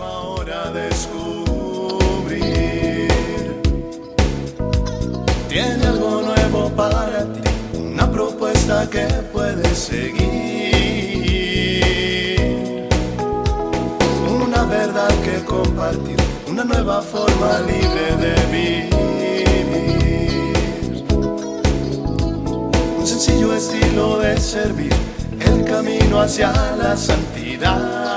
ahora descubrir. Tiene algo nuevo para ti, una propuesta que puedes seguir. Una verdad que compartir, una nueva forma libre de vivir. Un sencillo estilo de servir, el camino hacia la santidad.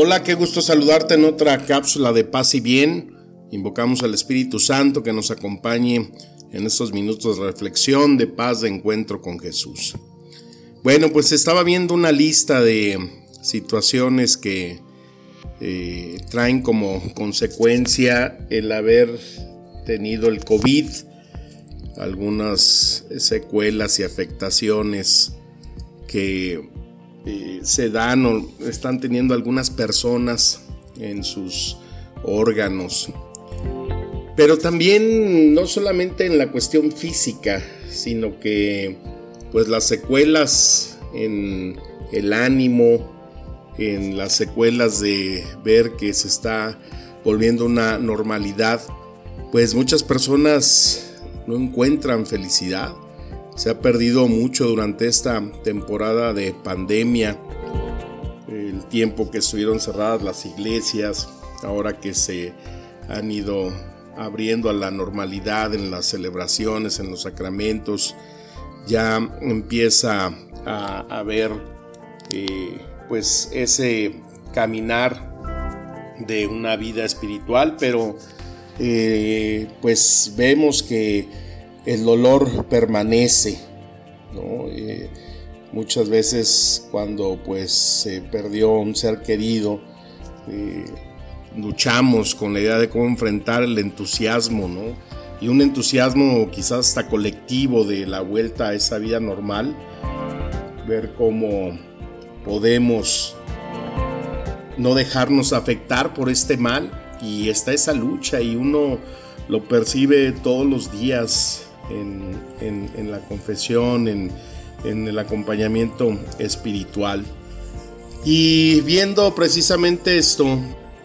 Hola, qué gusto saludarte en otra cápsula de paz y bien. Invocamos al Espíritu Santo que nos acompañe en estos minutos de reflexión, de paz, de encuentro con Jesús. Bueno, pues estaba viendo una lista de situaciones que eh, traen como consecuencia el haber tenido el COVID, algunas secuelas y afectaciones que eh, se dan o están teniendo algunas personas en sus órganos. Pero también no solamente en la cuestión física, sino que pues las secuelas en el ánimo, en las secuelas de ver que se está volviendo una normalidad, pues muchas personas no encuentran felicidad. Se ha perdido mucho durante esta temporada de pandemia, el tiempo que estuvieron cerradas las iglesias, ahora que se han ido abriendo a la normalidad en las celebraciones, en los sacramentos, ya empieza a haber eh, pues ese caminar de una vida espiritual, pero eh, pues vemos que el dolor permanece, eh, muchas veces cuando pues se perdió un ser querido, eh, luchamos con la idea de cómo enfrentar el entusiasmo, ¿no? Y un entusiasmo quizás hasta colectivo de la vuelta a esa vida normal, ver cómo podemos no dejarnos afectar por este mal y está esa lucha y uno lo percibe todos los días en, la confesión, en, el acompañamiento espiritual. Y viendo precisamente esto,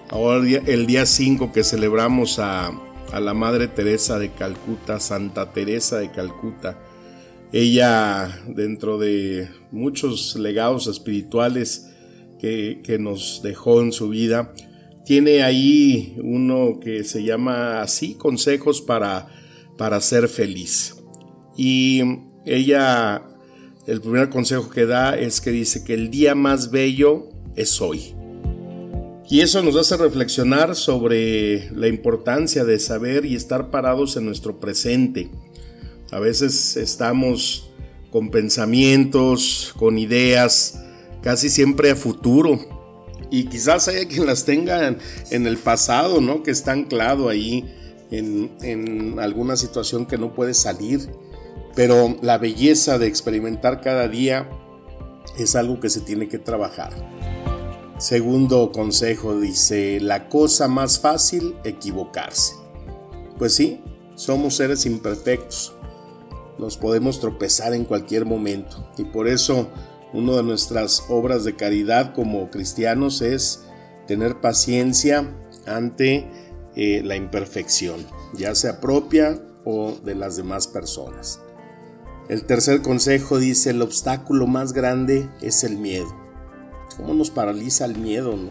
ahora el día 5 que celebramos a, la Madre Teresa de Calcuta, Santa Teresa de Calcuta, ella, dentro de muchos legados espirituales que, nos dejó en su vida, tiene ahí uno que se llama así, consejos para, para ser feliz. Y ella, el primer consejo que da es que dice que el día más bello es hoy. Y eso nos hace reflexionar sobre la importancia de saber y estar parados en nuestro presente a veces estamos con pensamientos, con ideas, casi siempre a futuro. Y quizás haya quien las tenga en el pasado, ¿no? Que está anclado ahí en, alguna situación que no puede salir. Pero la belleza de experimentar cada día es algo que se tiene que trabajar. Segundo consejo dice, la cosa más fácil, equivocarse. Pues sí, somos seres imperfectos nos podemos tropezar en cualquier momento. Y por eso una de nuestras obras de caridad como cristianos es tener paciencia ante eh, la imperfección, ya sea propia o de las demás personas. El tercer consejo dice, el obstáculo más grande es el miedo. ¿Cómo nos paraliza el miedo? No?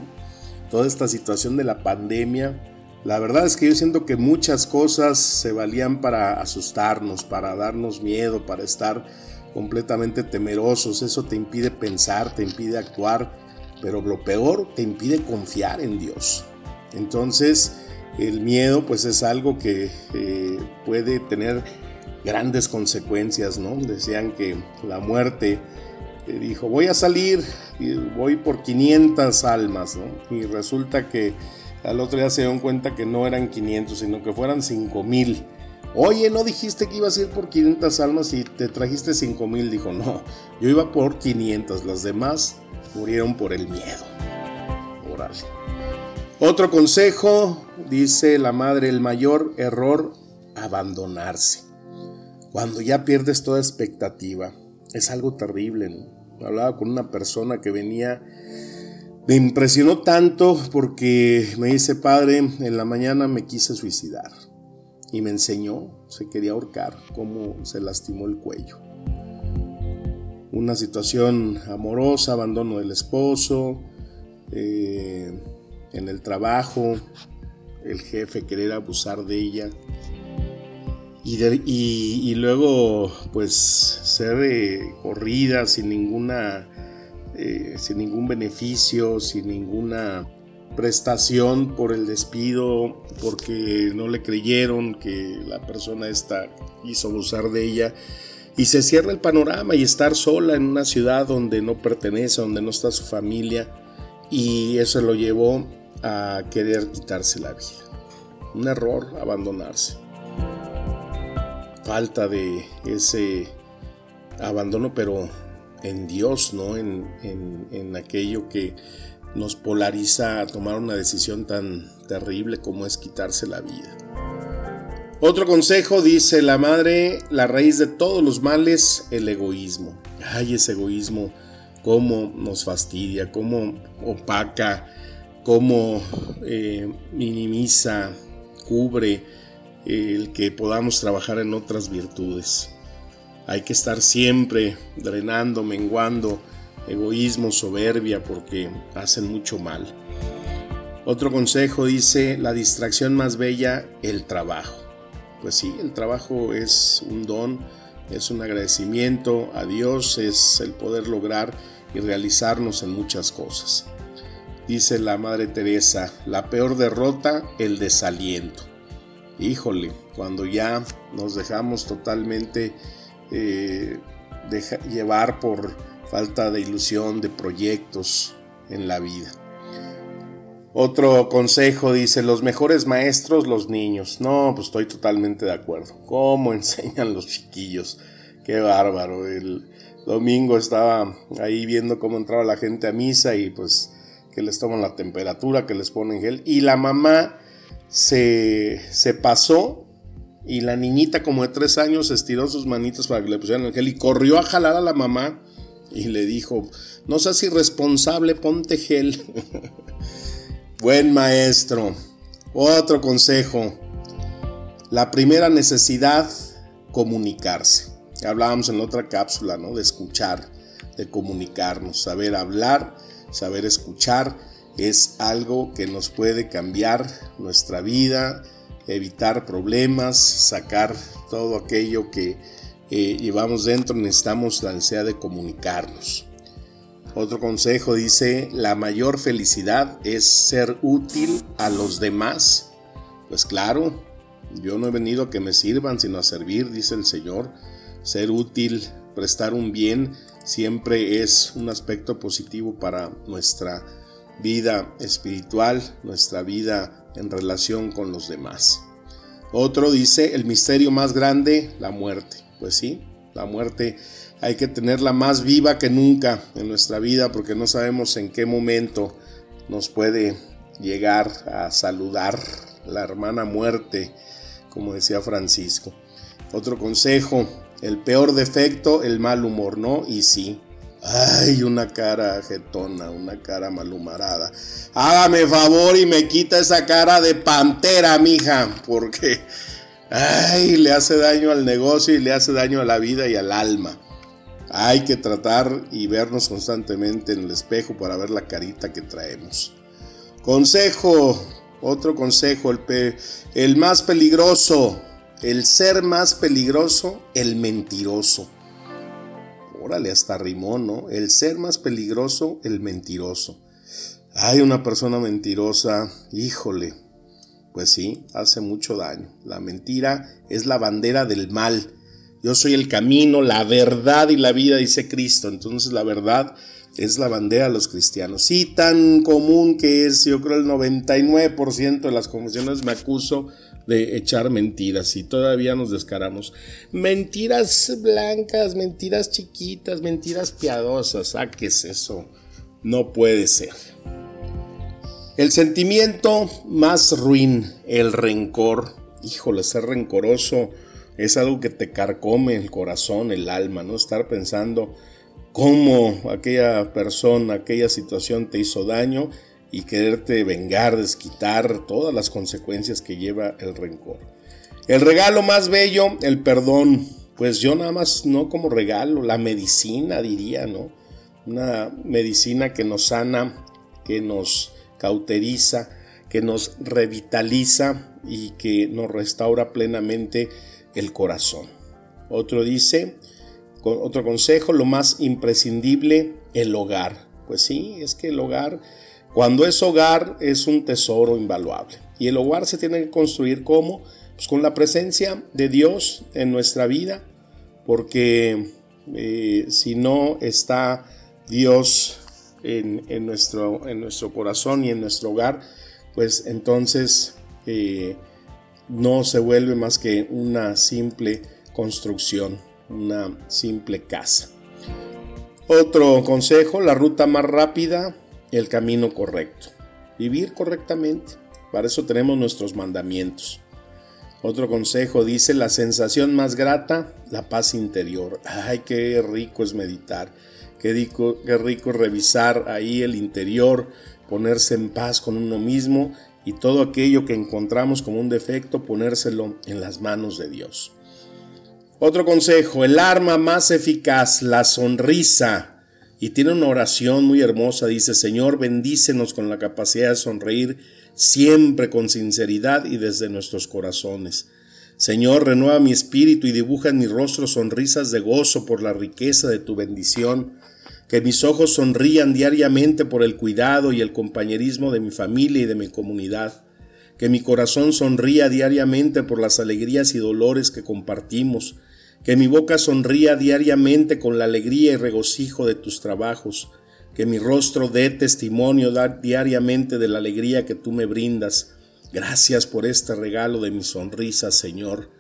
Toda esta situación de la pandemia la verdad es que yo siento que muchas cosas se valían para asustarnos, para darnos miedo, para estar completamente temerosos. Eso te impide pensar, te impide actuar, pero lo peor te impide confiar en Dios. Entonces, el miedo pues es algo que eh, puede tener grandes consecuencias, ¿no? Decían que la muerte eh, dijo, voy a salir y voy por 500 almas, ¿no? Y resulta que al otro día se dieron cuenta que no eran 500, sino que fueran 5000. Oye, ¿no dijiste que ibas a ir por 500 almas y te trajiste 5000? Dijo, no, yo iba por 500, las demás murieron por el miedo. Oral. Otro consejo, dice la madre, el mayor error, abandonarse. Cuando ya pierdes toda expectativa, es algo terrible. Hablaba con una persona que venía Me impresionó tanto porque me dice, padre, en la mañana me quise suicidar. Y me enseñó, se quería ahorcar, cómo se lastimó el cuello. Una situación amorosa, abandono del esposo, eh, en el trabajo, el jefe querer abusar de ella. Y, luego, pues, ser eh, corrida sin ninguna eh, sin ningún beneficio, sin ninguna prestación por el despido, porque no le creyeron que la persona esta hizo abusar de ella. Y se cierra el panorama y estar sola en una ciudad donde no pertenece, donde no está su familia. Y eso lo llevó a querer quitarse la vida. Un error abandonarse. Falta de ese abandono, pero en Dios, ¿no? En, en, aquello que nos polariza a tomar una decisión tan terrible como es quitarse la vida. Otro consejo dice la madre, la raíz de todos los males, el egoísmo. Ay, ese egoísmo, cómo nos fastidia, cómo opaca, cómo eh, minimiza, cubre el que podamos trabajar en otras virtudes. Hay que estar siempre drenando, menguando egoísmo, soberbia, porque hacen mucho mal. Otro consejo dice, la distracción más bella, el trabajo. Pues sí, el trabajo es un don, es un agradecimiento a Dios, es el poder lograr y realizarnos en muchas cosas. Dice la Madre Teresa, la peor derrota, el desaliento. Híjole, cuando ya nos dejamos totalmente eh, llevar por falta de ilusión, de proyectos en la vida. Otro consejo dice, los mejores maestros, los niños. No, pues estoy totalmente de acuerdo. ¿Cómo enseñan los chiquillos? Qué bárbaro. El domingo estaba ahí viendo cómo entraba la gente a misa y pues que les toman la temperatura, que les ponen gel. Y la mamá se, se pasó y la niñita como de tres años estiró sus manitas para que le pusieran el gel y corrió a jalar a la mamá y le dijo, no seas irresponsable, ponte gel. Buen maestro. Otro consejo. La primera necesidad, comunicarse. Hablábamos en otra cápsula, ¿no? De escuchar, de comunicarnos, saber hablar, saber escuchar es algo que nos puede cambiar nuestra vida, evitar problemas, sacar todo aquello que eh, llevamos dentro, necesitamos la ansiedad de comunicarnos. Otro consejo dice, la mayor felicidad es ser útil a los demás. Pues claro, yo no he venido a que me sirvan, sino a servir, dice el Señor. Ser útil, prestar un bien, siempre es un aspecto positivo para nuestra vida espiritual, nuestra vida en relación con los demás. Otro dice, el misterio más grande, la muerte. Pues sí, la muerte hay que tenerla más viva que nunca en nuestra vida porque no sabemos en qué momento nos puede llegar a saludar la hermana muerte, como decía Francisco. Otro consejo, el peor defecto, el mal humor, ¿no? Y sí, Ay, una cara jetona, una cara malhumorada. Hágame favor y me quita esa cara de pantera, mija, porque ay, le hace daño al negocio y le hace daño a la vida y al alma. Hay que tratar y vernos constantemente en el espejo para ver la carita que traemos. Consejo, otro consejo, el, el más peligroso, el ser más peligroso, el mentiroso órale, hasta rimó, ¿no? El ser más peligroso, el mentiroso. Hay una persona mentirosa, híjole, pues sí, hace mucho daño. La mentira es la bandera del mal. Yo soy el camino, la verdad y la vida, dice Cristo. Entonces la verdad es la bandera de los cristianos. Sí, tan común que es, yo creo el 99% de las confesiones me acuso de echar mentiras y todavía nos descaramos. Mentiras blancas, mentiras chiquitas, mentiras piadosas. Ah, ¿qué es eso? No puede ser. El sentimiento más ruin, el rencor. Híjole, ser rencoroso es algo que te carcome el corazón, el alma, ¿no? Estar pensando cómo aquella persona, aquella situación te hizo daño y quererte vengar, desquitar todas las consecuencias que lleva el rencor. El regalo más bello, el perdón. Pues yo nada más no como regalo, la medicina diría, ¿no? Una medicina que nos sana, que nos cauteriza, que nos revitaliza y que nos restaura plenamente el corazón. Otro dice, otro consejo, lo más imprescindible, el hogar. Pues sí, es que el hogar, cuando es hogar, es un tesoro invaluable. Y el hogar se tiene que construir como, pues con la presencia de Dios en nuestra vida, porque eh, si no está Dios en, nuestro, en nuestro corazón y en nuestro hogar, pues entonces eh, no se vuelve más que una simple construcción una simple casa. Otro consejo, la ruta más rápida, el camino correcto. Vivir correctamente. Para eso tenemos nuestros mandamientos. Otro consejo dice la sensación más grata, la paz interior. Ay, qué rico es meditar. Qué rico, qué rico revisar ahí el interior, ponerse en paz con uno mismo y todo aquello que encontramos como un defecto, ponérselo en las manos de Dios. Otro consejo, el arma más eficaz, la sonrisa. Y tiene una oración muy hermosa, dice, Señor, bendícenos con la capacidad de sonreír siempre con sinceridad y desde nuestros corazones. Señor, renueva mi espíritu y dibuja en mi rostro sonrisas de gozo por la riqueza de tu bendición. Que mis ojos sonrían diariamente por el cuidado y el compañerismo de mi familia y de mi comunidad. Que mi corazón sonría diariamente por las alegrías y dolores que compartimos que mi boca sonría diariamente con la alegría y regocijo de tus trabajos, que mi rostro dé testimonio diariamente de la alegría que tú me brindas. Gracias por este regalo de mi sonrisa, Señor.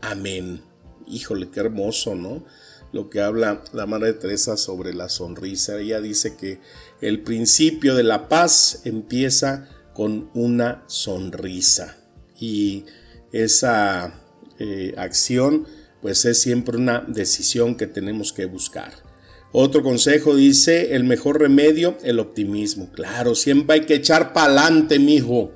Amén. Híjole, qué hermoso, ¿no? Lo que habla la Madre Teresa sobre la sonrisa. Ella dice que el principio de la paz empieza con una sonrisa. Y esa eh, acción pues es siempre una decisión que tenemos que buscar. Otro consejo dice, el mejor remedio, el optimismo. Claro, siempre hay que echar pa'lante, mijo.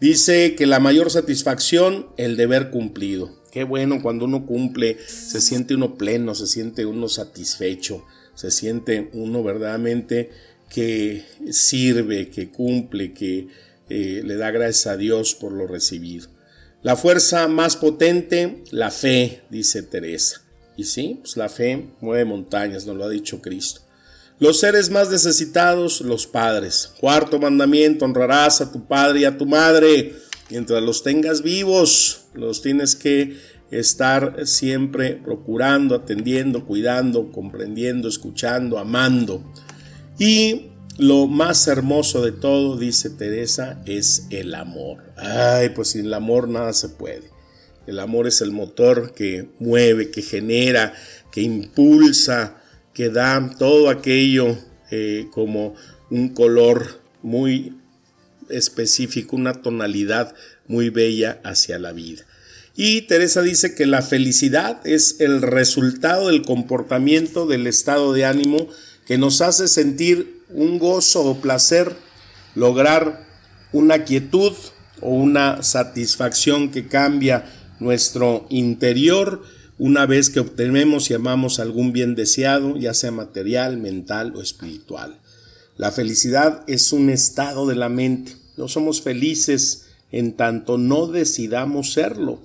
Dice que la mayor satisfacción, el deber cumplido. Qué bueno cuando uno cumple, se siente uno pleno, se siente uno satisfecho, se siente uno verdaderamente que sirve, que cumple, que eh, le da gracias a Dios por lo recibido. La fuerza más potente, la fe, dice Teresa. Y sí, pues la fe mueve montañas, nos lo ha dicho Cristo. Los seres más necesitados, los padres. Cuarto mandamiento, honrarás a tu padre y a tu madre. Mientras los tengas vivos, los tienes que estar siempre procurando, atendiendo, cuidando, comprendiendo, escuchando, amando. Y lo más hermoso de todo, dice Teresa, es el amor. Ay, pues sin el amor nada se puede. El amor es el motor que mueve, que genera, que impulsa, que da todo aquello eh, como un color muy específico, una tonalidad muy bella hacia la vida. Y Teresa dice que la felicidad es el resultado del comportamiento, del estado de ánimo que nos hace sentir un gozo o placer, lograr una quietud o una satisfacción que cambia nuestro interior una vez que obtenemos y amamos algún bien deseado, ya sea material, mental o espiritual. La felicidad es un estado de la mente. No somos felices en tanto no decidamos serlo.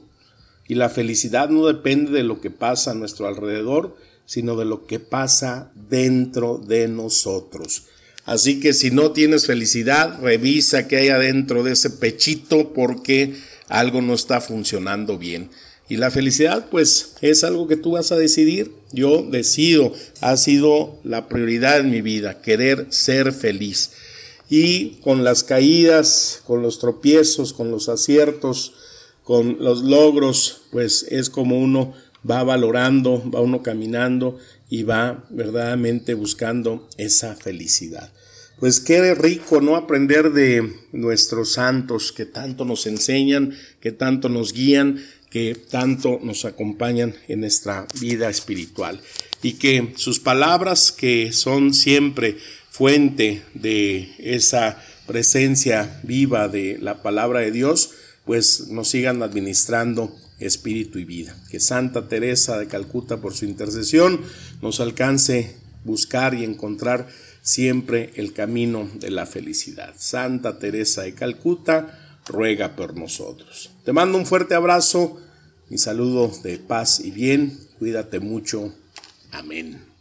Y la felicidad no depende de lo que pasa a nuestro alrededor, sino de lo que pasa dentro de nosotros. Así que si no tienes felicidad, revisa qué hay adentro de ese pechito porque algo no está funcionando bien. Y la felicidad pues es algo que tú vas a decidir. Yo decido, ha sido la prioridad en mi vida, querer ser feliz. Y con las caídas, con los tropiezos, con los aciertos, con los logros, pues es como uno va valorando, va uno caminando y va verdaderamente buscando esa felicidad. Pues qué rico, ¿no? Aprender de nuestros santos que tanto nos enseñan, que tanto nos guían, que tanto nos acompañan en nuestra vida espiritual y que sus palabras que son siempre fuente de esa presencia viva de la palabra de Dios, pues nos sigan administrando espíritu y vida. Que Santa Teresa de Calcuta por su intercesión nos alcance buscar y encontrar siempre el camino de la felicidad. Santa Teresa de Calcuta ruega por nosotros. Te mando un fuerte abrazo, mi saludo de paz y bien, cuídate mucho. Amén.